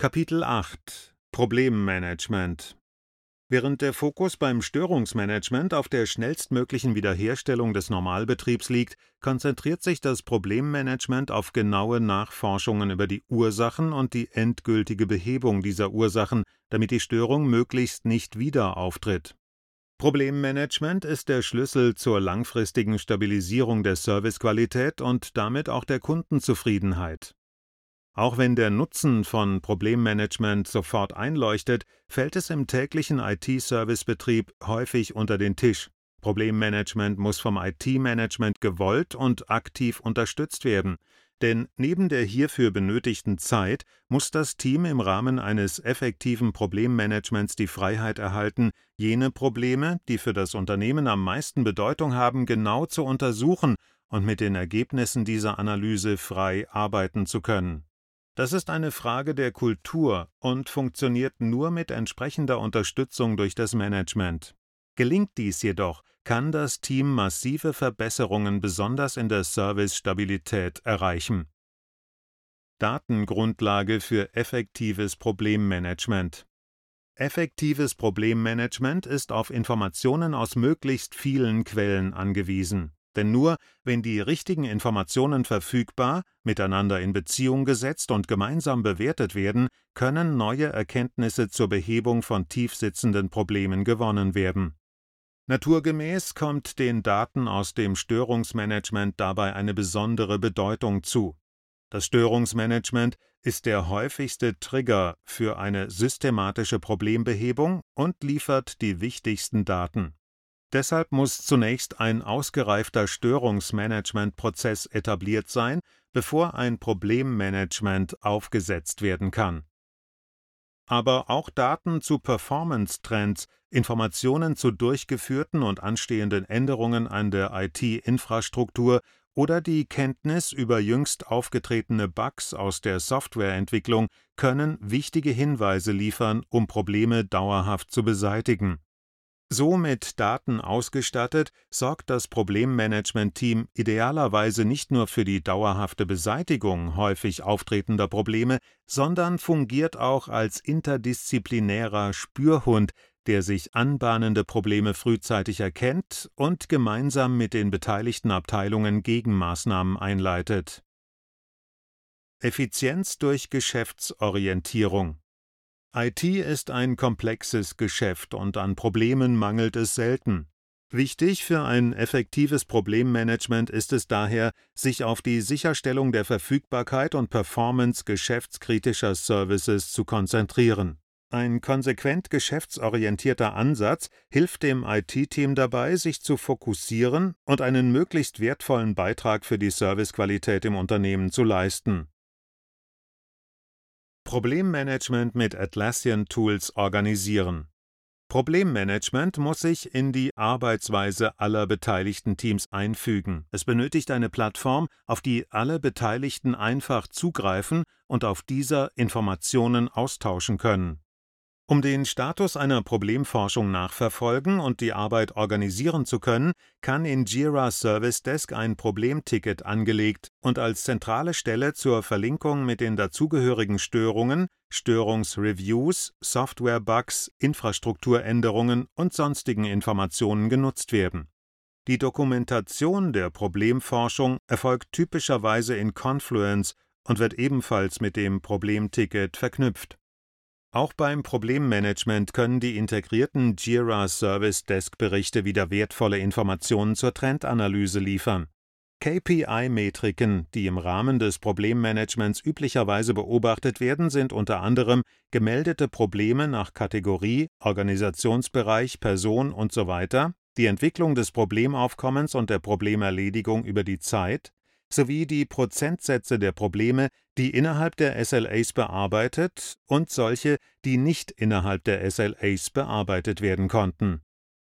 Kapitel 8 Problemmanagement Während der Fokus beim Störungsmanagement auf der schnellstmöglichen Wiederherstellung des Normalbetriebs liegt, konzentriert sich das Problemmanagement auf genaue Nachforschungen über die Ursachen und die endgültige Behebung dieser Ursachen, damit die Störung möglichst nicht wieder auftritt. Problemmanagement ist der Schlüssel zur langfristigen Stabilisierung der Servicequalität und damit auch der Kundenzufriedenheit. Auch wenn der Nutzen von Problemmanagement sofort einleuchtet, fällt es im täglichen IT-Servicebetrieb häufig unter den Tisch. Problemmanagement muss vom IT-Management gewollt und aktiv unterstützt werden, denn neben der hierfür benötigten Zeit muss das Team im Rahmen eines effektiven Problemmanagements die Freiheit erhalten, jene Probleme, die für das Unternehmen am meisten Bedeutung haben, genau zu untersuchen und mit den Ergebnissen dieser Analyse frei arbeiten zu können. Das ist eine Frage der Kultur und funktioniert nur mit entsprechender Unterstützung durch das Management. Gelingt dies jedoch, kann das Team massive Verbesserungen besonders in der Servicestabilität erreichen. Datengrundlage für effektives Problemmanagement Effektives Problemmanagement ist auf Informationen aus möglichst vielen Quellen angewiesen. Denn nur wenn die richtigen Informationen verfügbar, miteinander in Beziehung gesetzt und gemeinsam bewertet werden, können neue Erkenntnisse zur Behebung von tiefsitzenden Problemen gewonnen werden. Naturgemäß kommt den Daten aus dem Störungsmanagement dabei eine besondere Bedeutung zu. Das Störungsmanagement ist der häufigste Trigger für eine systematische Problembehebung und liefert die wichtigsten Daten. Deshalb muss zunächst ein ausgereifter Störungsmanagementprozess etabliert sein, bevor ein Problemmanagement aufgesetzt werden kann. Aber auch Daten zu Performance-Trends, Informationen zu durchgeführten und anstehenden Änderungen an der IT-Infrastruktur oder die Kenntnis über jüngst aufgetretene Bugs aus der Softwareentwicklung können wichtige Hinweise liefern, um Probleme dauerhaft zu beseitigen. So mit Daten ausgestattet, sorgt das Problemmanagement-Team idealerweise nicht nur für die dauerhafte Beseitigung häufig auftretender Probleme, sondern fungiert auch als interdisziplinärer Spürhund, der sich anbahnende Probleme frühzeitig erkennt und gemeinsam mit den beteiligten Abteilungen Gegenmaßnahmen einleitet. Effizienz durch Geschäftsorientierung IT ist ein komplexes Geschäft und an Problemen mangelt es selten. Wichtig für ein effektives Problemmanagement ist es daher, sich auf die Sicherstellung der Verfügbarkeit und Performance geschäftskritischer Services zu konzentrieren. Ein konsequent geschäftsorientierter Ansatz hilft dem IT-Team dabei, sich zu fokussieren und einen möglichst wertvollen Beitrag für die Servicequalität im Unternehmen zu leisten. Problemmanagement mit Atlassian Tools organisieren. Problemmanagement muss sich in die Arbeitsweise aller beteiligten Teams einfügen. Es benötigt eine Plattform, auf die alle Beteiligten einfach zugreifen und auf dieser Informationen austauschen können. Um den Status einer Problemforschung nachverfolgen und die Arbeit organisieren zu können, kann in Jira Service Desk ein Problemticket angelegt und als zentrale Stelle zur Verlinkung mit den dazugehörigen Störungen, Störungsreviews, Softwarebugs, Infrastrukturänderungen und sonstigen Informationen genutzt werden. Die Dokumentation der Problemforschung erfolgt typischerweise in Confluence und wird ebenfalls mit dem Problemticket verknüpft auch beim Problemmanagement können die integrierten Jira Service Desk Berichte wieder wertvolle Informationen zur Trendanalyse liefern. KPI-Metriken, die im Rahmen des Problemmanagements üblicherweise beobachtet werden, sind unter anderem gemeldete Probleme nach Kategorie, Organisationsbereich, Person usw., die Entwicklung des Problemaufkommens und der Problemerledigung über die Zeit, sowie die Prozentsätze der Probleme, die innerhalb der SLAs bearbeitet und solche, die nicht innerhalb der SLAs bearbeitet werden konnten